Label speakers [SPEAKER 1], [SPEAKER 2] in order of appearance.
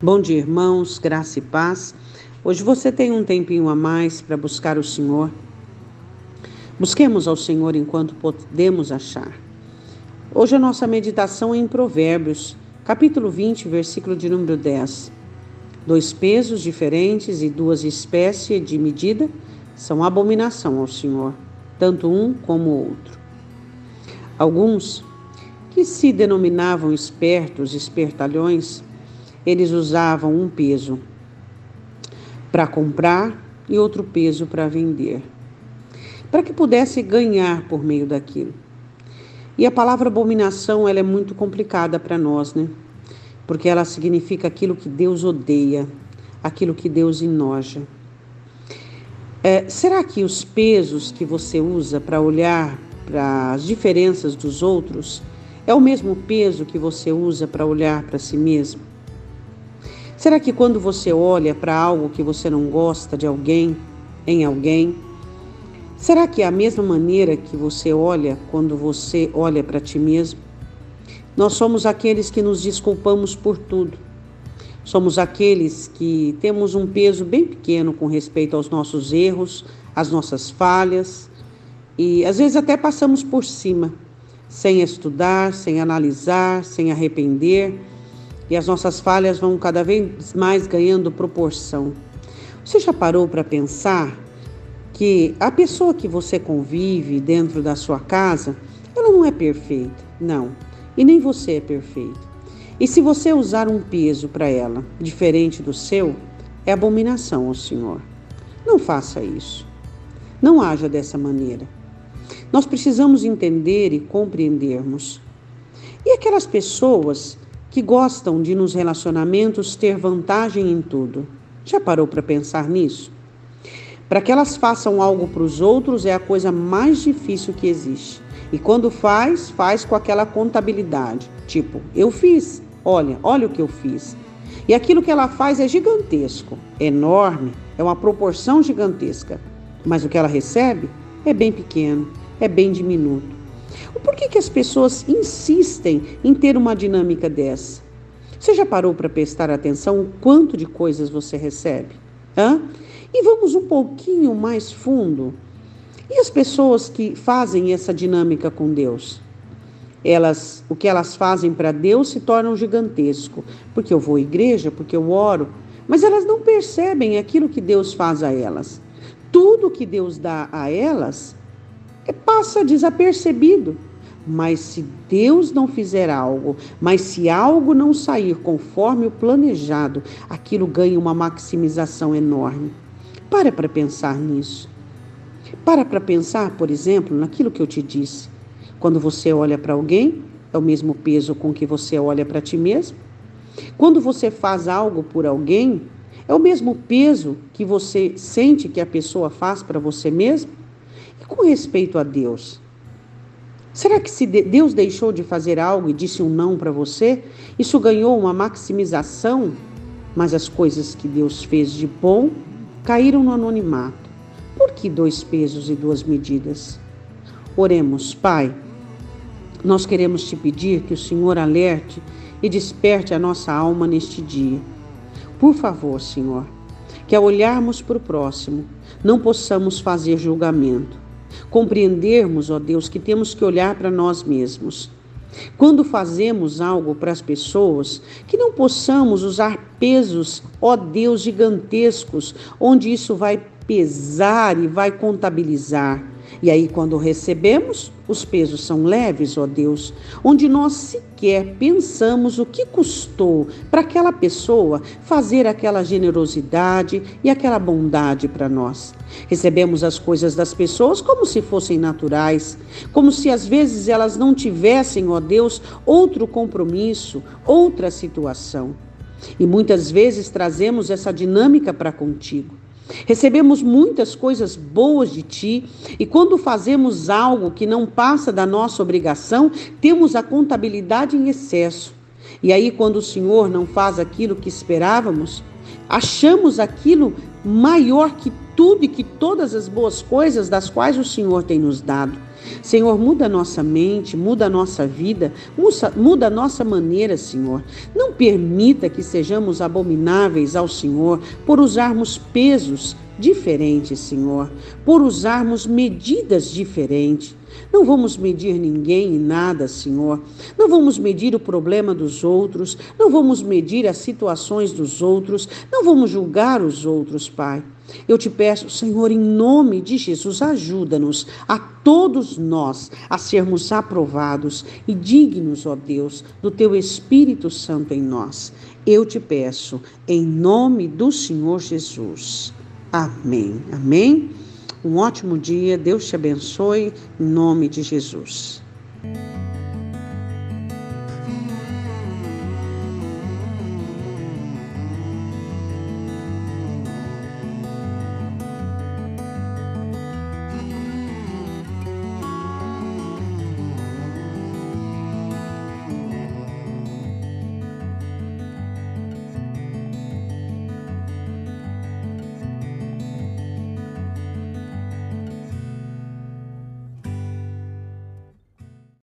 [SPEAKER 1] Bom dia, irmãos, graça e paz. Hoje você tem um tempinho a mais para buscar o Senhor. Busquemos ao Senhor enquanto podemos achar. Hoje a nossa meditação é em Provérbios, capítulo 20, versículo de número 10. Dois pesos diferentes e duas espécies de medida são abominação ao Senhor, tanto um como o outro. Alguns que se denominavam espertos, espertalhões, eles usavam um peso para comprar e outro peso para vender, para que pudesse ganhar por meio daquilo. E a palavra abominação ela é muito complicada para nós, né? Porque ela significa aquilo que Deus odeia, aquilo que Deus enoja. É, será que os pesos que você usa para olhar para as diferenças dos outros é o mesmo peso que você usa para olhar para si mesmo? Será que quando você olha para algo que você não gosta de alguém, em alguém, será que é a mesma maneira que você olha quando você olha para ti mesmo? Nós somos aqueles que nos desculpamos por tudo. Somos aqueles que temos um peso bem pequeno com respeito aos nossos erros, às nossas falhas e às vezes até passamos por cima, sem estudar, sem analisar, sem arrepender e as nossas falhas vão cada vez mais ganhando proporção. Você já parou para pensar que a pessoa que você convive dentro da sua casa, ela não é perfeita, não, e nem você é perfeito. E se você usar um peso para ela diferente do seu, é abominação ao Senhor. Não faça isso. Não haja dessa maneira. Nós precisamos entender e compreendermos. E aquelas pessoas que gostam de nos relacionamentos ter vantagem em tudo. Já parou para pensar nisso? Para que elas façam algo para os outros é a coisa mais difícil que existe. E quando faz, faz com aquela contabilidade. Tipo, eu fiz, olha, olha o que eu fiz. E aquilo que ela faz é gigantesco, enorme, é uma proporção gigantesca. Mas o que ela recebe é bem pequeno, é bem diminuto. Por que, que as pessoas insistem em ter uma dinâmica dessa? Você já parou para prestar atenção o quanto de coisas você recebe? Hã? E vamos um pouquinho mais fundo. E as pessoas que fazem essa dinâmica com Deus? Elas, o que elas fazem para Deus se torna gigantesco, porque eu vou à igreja, porque eu oro, mas elas não percebem aquilo que Deus faz a elas. Tudo que Deus dá a elas passa desapercebido. Mas se Deus não fizer algo, mas se algo não sair conforme o planejado, aquilo ganha uma maximização enorme. Para para pensar nisso. Para para pensar, por exemplo, naquilo que eu te disse. Quando você olha para alguém, é o mesmo peso com que você olha para ti mesmo. Quando você faz algo por alguém, é o mesmo peso que você sente que a pessoa faz para você mesmo. Com respeito a Deus, será que se Deus deixou de fazer algo e disse um não para você, isso ganhou uma maximização? Mas as coisas que Deus fez de bom caíram no anonimato. Por que dois pesos e duas medidas? Oremos, Pai. Nós queremos te pedir que o Senhor alerte e desperte a nossa alma neste dia. Por favor, Senhor, que ao olharmos para o próximo, não possamos fazer julgamento, compreendermos, ó Deus, que temos que olhar para nós mesmos. Quando fazemos algo para as pessoas, que não possamos usar pesos, ó Deus, gigantescos, onde isso vai pesar e vai contabilizar e aí, quando recebemos, os pesos são leves, ó Deus, onde nós sequer pensamos o que custou para aquela pessoa fazer aquela generosidade e aquela bondade para nós. Recebemos as coisas das pessoas como se fossem naturais, como se às vezes elas não tivessem, ó Deus, outro compromisso, outra situação. E muitas vezes trazemos essa dinâmica para contigo. Recebemos muitas coisas boas de ti e quando fazemos algo que não passa da nossa obrigação, temos a contabilidade em excesso. E aí, quando o Senhor não faz aquilo que esperávamos, achamos aquilo maior que tudo e que todas as boas coisas das quais o Senhor tem nos dado. Senhor, muda a nossa mente, muda a nossa vida, muda a nossa maneira, Senhor. Não permita que sejamos abomináveis ao Senhor por usarmos pesos diferentes, Senhor, por usarmos medidas diferentes. Não vamos medir ninguém e nada, Senhor. Não vamos medir o problema dos outros, não vamos medir as situações dos outros, não vamos julgar os outros, Pai. Eu te peço, Senhor, em nome de Jesus, ajuda-nos a todos nós a sermos aprovados e dignos, ó Deus, do teu Espírito Santo em nós. Eu te peço, em nome do Senhor Jesus. Amém. Amém. Um ótimo dia, Deus te abençoe, em nome de Jesus.